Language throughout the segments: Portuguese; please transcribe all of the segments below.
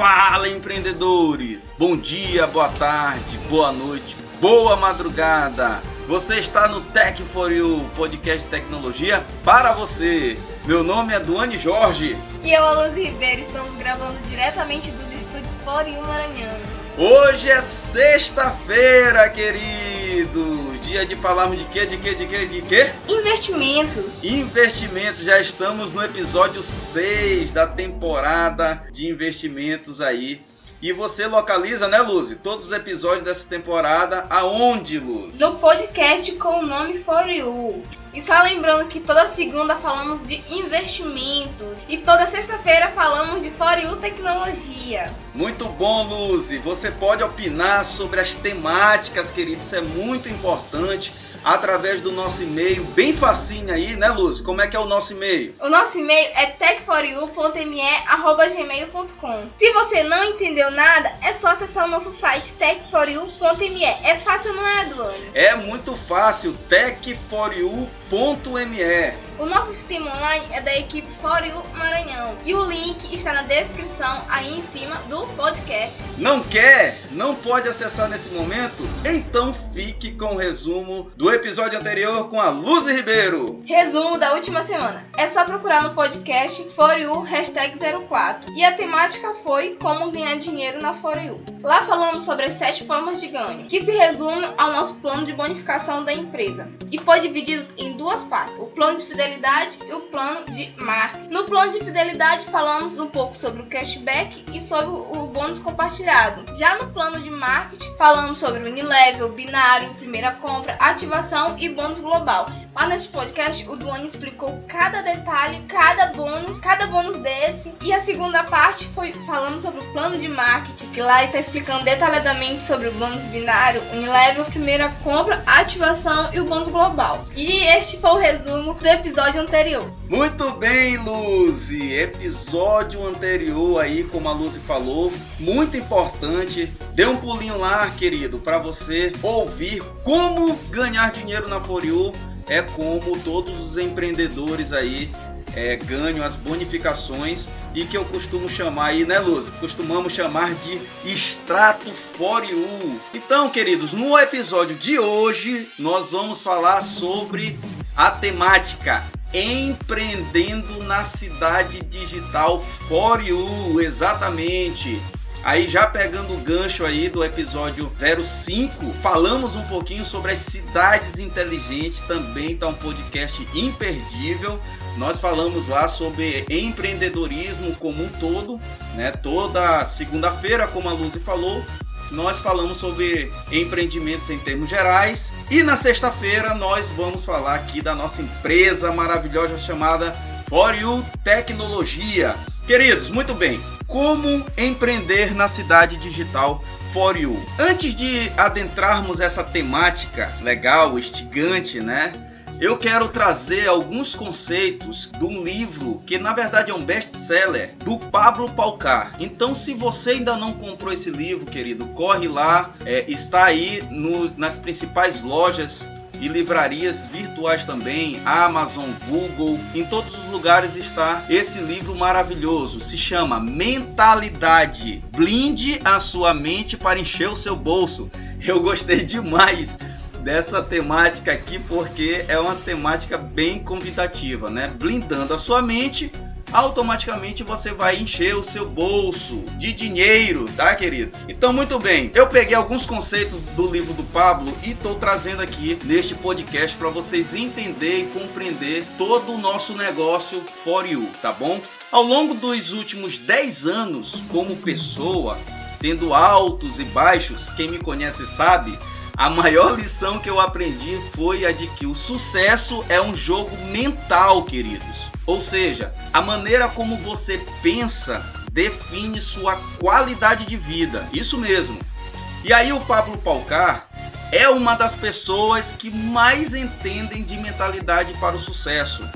Fala empreendedores! Bom dia, boa tarde, boa noite, boa madrugada! Você está no Tech for You, podcast de tecnologia para você. Meu nome é Duane Jorge. E eu, Luz Ribeiro, estamos gravando diretamente dos estúdios For You Maranhão. Hoje é sexta-feira, queridos! Dia de falarmos de quê, de quê, de quê, de quê? Investimentos. Investimentos, já estamos no episódio 6 da temporada de investimentos aí. E você localiza, né, Luz? Todos os episódios dessa temporada aonde, Luz? No podcast com o nome For You. E só lembrando que toda segunda falamos de investimento e toda sexta-feira falamos de For You Tecnologia. Muito bom, Luz. Você pode opinar sobre as temáticas, querido. Isso é muito importante através do nosso e-mail, bem facinho aí, né, Luz? Como é que é o nosso e-mail? O nosso e-mail é techforyou.me@gmail.com. Se você não entendeu nada, é só acessar o nosso site techforyou.me. É fácil, não é, Duane? É muito fácil, techforyou.me. O nosso sistema online é da equipe For You Maranhão e o link está na descrição aí em cima do podcast. Não quer? Não pode acessar nesse momento? Então fique com o resumo do episódio anterior com a Luz Ribeiro. Resumo da última semana. É só procurar no podcast For You hashtag 04 e a temática foi como ganhar dinheiro na For You. Lá falamos sobre as sete formas de ganho, que se resume ao nosso plano de bonificação da empresa e foi dividido em duas partes: o plano de fidelidade fidelidade e o plano de marketing. No plano de fidelidade falamos um pouco sobre o cashback e sobre o bônus compartilhado. Já no plano de marketing falamos sobre o Unilevel, binário, primeira compra, ativação e bônus global. Lá nesse podcast o Duane explicou cada detalhe, cada bônus, cada bônus desse. E a segunda parte foi falando sobre o plano de marketing, que lá ele está explicando detalhadamente sobre o bônus binário, Unilevel, primeira compra, ativação e o bônus global. E este foi o resumo do episódio episódio anterior. Muito bem, Luzi. Episódio anterior aí, como a Luzi falou, muito importante. Dê um pulinho lá, querido, para você ouvir como ganhar dinheiro na For You. É como todos os empreendedores aí é, ganham as bonificações e que eu costumo chamar aí, né, Luz? Costumamos chamar de extrato for you. Então, queridos, no episódio de hoje nós vamos falar sobre a temática Empreendendo na Cidade Digital for You, exatamente. Aí já pegando o gancho aí do episódio 05, falamos um pouquinho sobre as cidades inteligentes, também tá um podcast imperdível. Nós falamos lá sobre empreendedorismo como um todo, né? Toda segunda-feira, como a Luzi falou, nós falamos sobre empreendimentos em termos gerais. E na sexta-feira nós vamos falar aqui da nossa empresa maravilhosa chamada For You Tecnologia. Queridos, muito bem. Como empreender na cidade digital For You? Antes de adentrarmos essa temática legal, estigante, né? Eu quero trazer alguns conceitos de um livro que na verdade é um best-seller do Pablo Palcar. Então, se você ainda não comprou esse livro, querido, corre lá, é, está aí no, nas principais lojas e livrarias virtuais também, Amazon, Google, em todos os lugares está esse livro maravilhoso. Se chama Mentalidade. Blinde a sua mente para encher o seu bolso. Eu gostei demais dessa temática aqui porque é uma temática bem convidativa, né? Blindando a sua mente, automaticamente você vai encher o seu bolso de dinheiro, tá, querido? Então, muito bem. Eu peguei alguns conceitos do livro do Pablo e estou trazendo aqui neste podcast para vocês entenderem e compreender todo o nosso negócio for you, tá bom? Ao longo dos últimos 10 anos como pessoa, tendo altos e baixos, quem me conhece sabe, a maior lição que eu aprendi foi a de que o sucesso é um jogo mental, queridos. Ou seja, a maneira como você pensa define sua qualidade de vida. Isso mesmo. E aí o Pablo Palcar é uma das pessoas que mais entendem de mentalidade para o sucesso.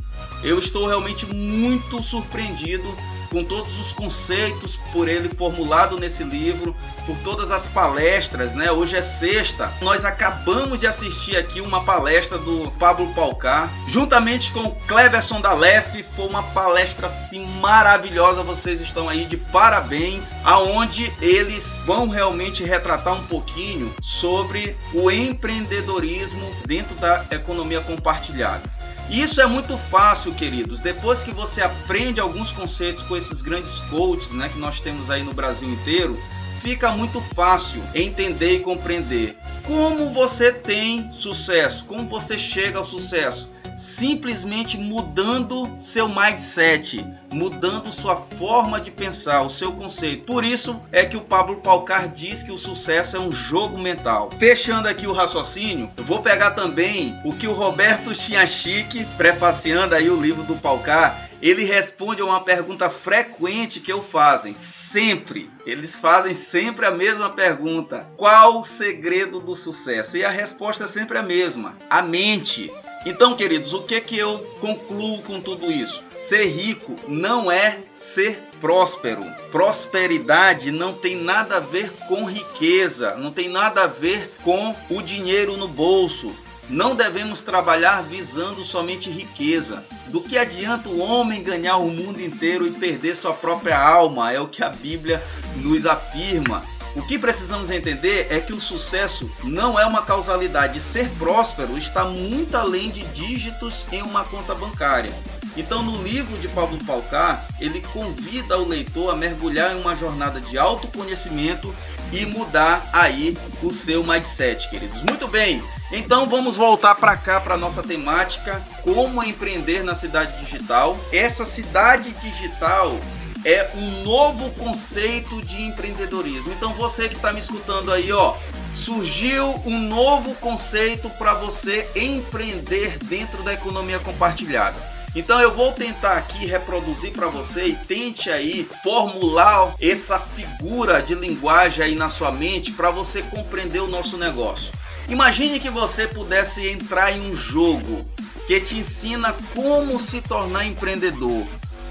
Eu estou realmente muito surpreendido com todos os conceitos por ele formulado nesse livro, por todas as palestras, né? Hoje é sexta. Nós acabamos de assistir aqui uma palestra do Pablo Palcar, juntamente com Cleverson da Lef, foi uma palestra assim maravilhosa. Vocês estão aí de parabéns, aonde eles vão realmente retratar um pouquinho sobre o empreendedorismo dentro da economia compartilhada. Isso é muito fácil, queridos. Depois que você aprende alguns conceitos com esses grandes coaches, né, que nós temos aí no Brasil inteiro, fica muito fácil entender e compreender como você tem sucesso, como você chega ao sucesso simplesmente mudando seu mindset, mudando sua forma de pensar, o seu conceito. Por isso é que o Pablo Palcar diz que o sucesso é um jogo mental. Fechando aqui o raciocínio, eu vou pegar também o que o Roberto Chiachique, prefaciando aí o livro do Palcar, ele responde a uma pergunta frequente que eu fazem. Sempre. Eles fazem sempre a mesma pergunta: qual o segredo do sucesso? E a resposta é sempre a mesma: a mente. Então, queridos, o que que eu concluo com tudo isso? Ser rico não é ser próspero. Prosperidade não tem nada a ver com riqueza, não tem nada a ver com o dinheiro no bolso. Não devemos trabalhar visando somente riqueza. Do que adianta o homem ganhar o mundo inteiro e perder sua própria alma? É o que a Bíblia nos afirma. O que precisamos entender é que o sucesso não é uma causalidade. Ser próspero está muito além de dígitos em uma conta bancária. Então, no livro de Pablo Falcar, ele convida o leitor a mergulhar em uma jornada de autoconhecimento e mudar aí o seu mindset, queridos. Muito bem. Então vamos voltar para cá para nossa temática, como empreender na cidade digital. Essa cidade digital é um novo conceito de empreendedorismo. Então você que está me escutando aí, ó, surgiu um novo conceito para você empreender dentro da economia compartilhada. Então eu vou tentar aqui reproduzir para você e tente aí formular essa figura de linguagem aí na sua mente para você compreender o nosso negócio. Imagine que você pudesse entrar em um jogo que te ensina como se tornar empreendedor.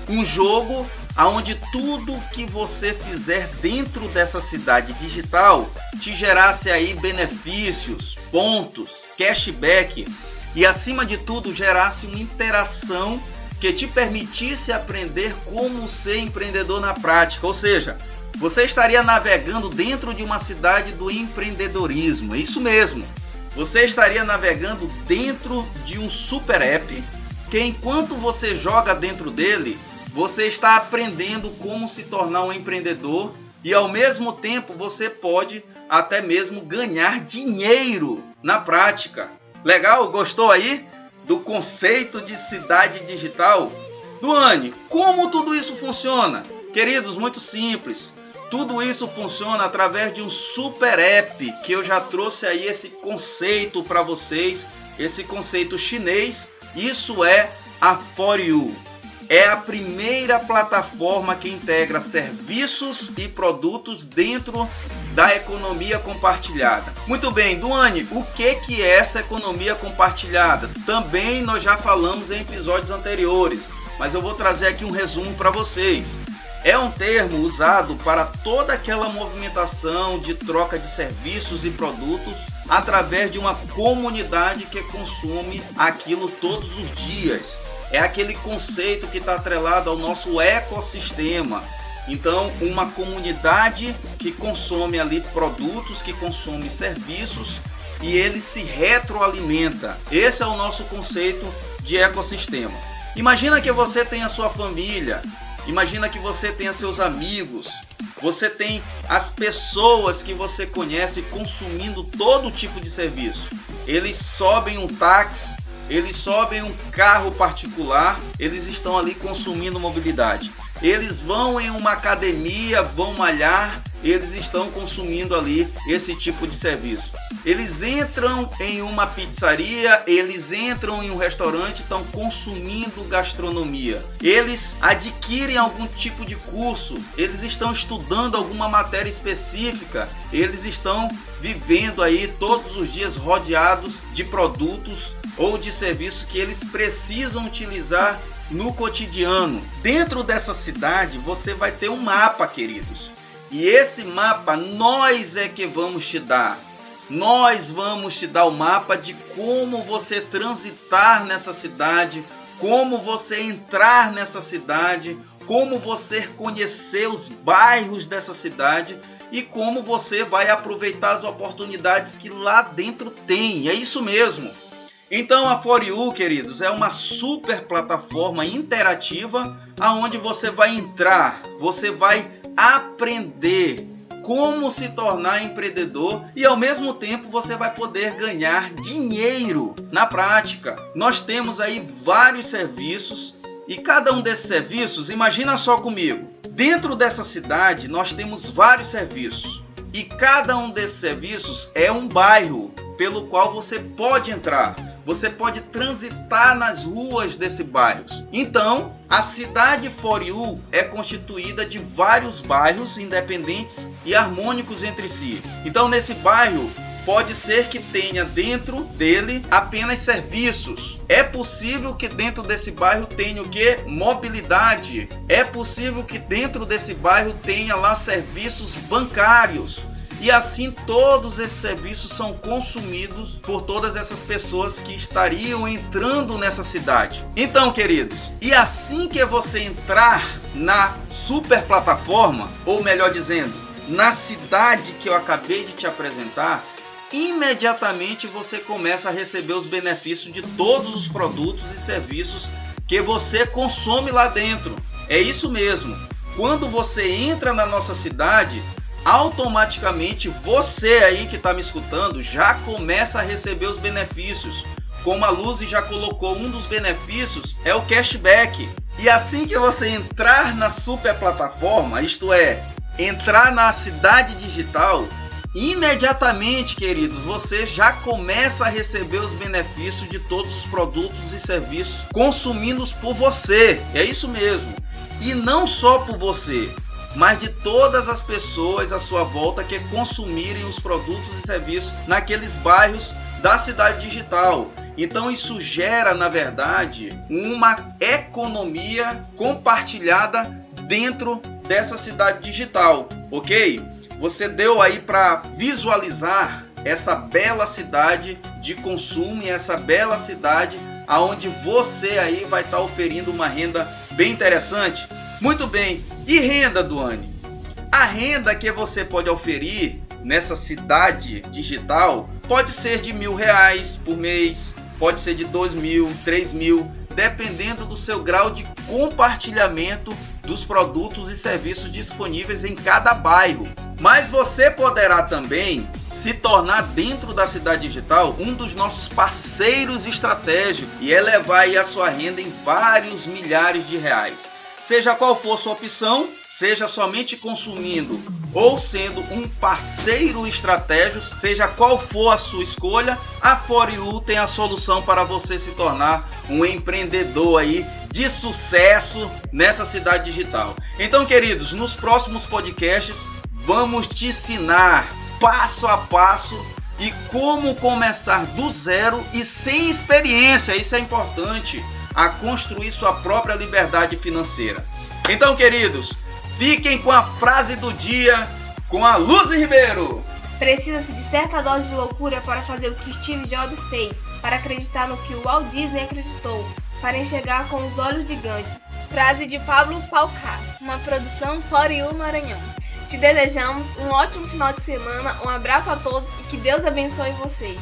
Um jogo aonde tudo que você fizer dentro dessa cidade digital te gerasse aí benefícios, pontos, cashback e acima de tudo gerasse uma interação que te permitisse aprender como ser empreendedor na prática, ou seja, você estaria navegando dentro de uma cidade do empreendedorismo, é isso mesmo. Você estaria navegando dentro de um super app que enquanto você joga dentro dele, você está aprendendo como se tornar um empreendedor e ao mesmo tempo você pode até mesmo ganhar dinheiro na prática. Legal? Gostou aí do conceito de cidade digital? Duane, como tudo isso funciona? Queridos, muito simples. Tudo isso funciona através de um super app que eu já trouxe aí esse conceito para vocês, esse conceito chinês. Isso é a For You é a primeira plataforma que integra serviços e produtos dentro da economia compartilhada. Muito bem, Duane, o que que é essa economia compartilhada? Também nós já falamos em episódios anteriores, mas eu vou trazer aqui um resumo para vocês. É um termo usado para toda aquela movimentação de troca de serviços e produtos através de uma comunidade que consome aquilo todos os dias é aquele conceito que está atrelado ao nosso ecossistema. Então, uma comunidade que consome ali produtos, que consome serviços e ele se retroalimenta. Esse é o nosso conceito de ecossistema. Imagina que você tem a sua família, imagina que você tenha seus amigos, você tem as pessoas que você conhece consumindo todo tipo de serviço. Eles sobem um táxi eles sobem um carro particular, eles estão ali consumindo mobilidade. Eles vão em uma academia, vão malhar, eles estão consumindo ali esse tipo de serviço. Eles entram em uma pizzaria, eles entram em um restaurante, estão consumindo gastronomia. Eles adquirem algum tipo de curso, eles estão estudando alguma matéria específica, eles estão vivendo aí todos os dias rodeados de produtos ou de serviços que eles precisam utilizar no cotidiano. Dentro dessa cidade, você vai ter um mapa, queridos. E esse mapa nós é que vamos te dar. Nós vamos te dar o mapa de como você transitar nessa cidade, como você entrar nessa cidade, como você conhecer os bairros dessa cidade e como você vai aproveitar as oportunidades que lá dentro tem. É isso mesmo. Então a For You, queridos, é uma super plataforma interativa aonde você vai entrar, você vai aprender como se tornar empreendedor e ao mesmo tempo você vai poder ganhar dinheiro na prática. Nós temos aí vários serviços e cada um desses serviços, imagina só comigo, dentro dessa cidade nós temos vários serviços e cada um desses serviços é um bairro pelo qual você pode entrar. Você pode transitar nas ruas desse bairro. Então, a cidade For You é constituída de vários bairros independentes e harmônicos entre si. Então, nesse bairro pode ser que tenha dentro dele apenas serviços. É possível que dentro desse bairro tenha o que? Mobilidade. É possível que dentro desse bairro tenha lá serviços bancários. E assim todos esses serviços são consumidos por todas essas pessoas que estariam entrando nessa cidade. Então, queridos, e assim que você entrar na super plataforma, ou melhor dizendo, na cidade que eu acabei de te apresentar, imediatamente você começa a receber os benefícios de todos os produtos e serviços que você consome lá dentro. É isso mesmo. Quando você entra na nossa cidade, automaticamente você aí que está me escutando já começa a receber os benefícios. Como a Luz já colocou, um dos benefícios é o cashback. E assim que você entrar na super plataforma, isto é, entrar na cidade digital, imediatamente, queridos, você já começa a receber os benefícios de todos os produtos e serviços consumidos por você. É isso mesmo. E não só por você, mas de todas as pessoas à sua volta que consumirem os produtos e serviços naqueles bairros da cidade digital. Então isso gera, na verdade, uma economia compartilhada dentro dessa cidade digital, ok? Você deu aí para visualizar essa bela cidade de consumo e essa bela cidade aonde você aí vai estar tá oferindo uma renda bem interessante. Muito bem, e renda, Duane? A renda que você pode oferir nessa cidade digital pode ser de mil reais por mês, pode ser de dois mil, três mil, dependendo do seu grau de compartilhamento dos produtos e serviços disponíveis em cada bairro. Mas você poderá também se tornar dentro da cidade digital um dos nossos parceiros estratégicos e elevar a sua renda em vários milhares de reais. Seja qual for sua opção, seja somente consumindo ou sendo um parceiro estratégico, seja qual for a sua escolha, a ForYou tem a solução para você se tornar um empreendedor aí de sucesso nessa cidade digital. Então, queridos, nos próximos podcasts vamos te ensinar passo a passo e como começar do zero e sem experiência, isso é importante a construir sua própria liberdade financeira. Então, queridos, fiquem com a frase do dia com a Luz Ribeiro. Precisa-se de certa dose de loucura para fazer o que Steve Jobs fez, para acreditar no que o Walt Disney acreditou, para enxergar com os olhos de Gandhi. Frase de Pablo Palcar, uma produção Foriú Maranhão. Te desejamos um ótimo final de semana, um abraço a todos e que Deus abençoe vocês.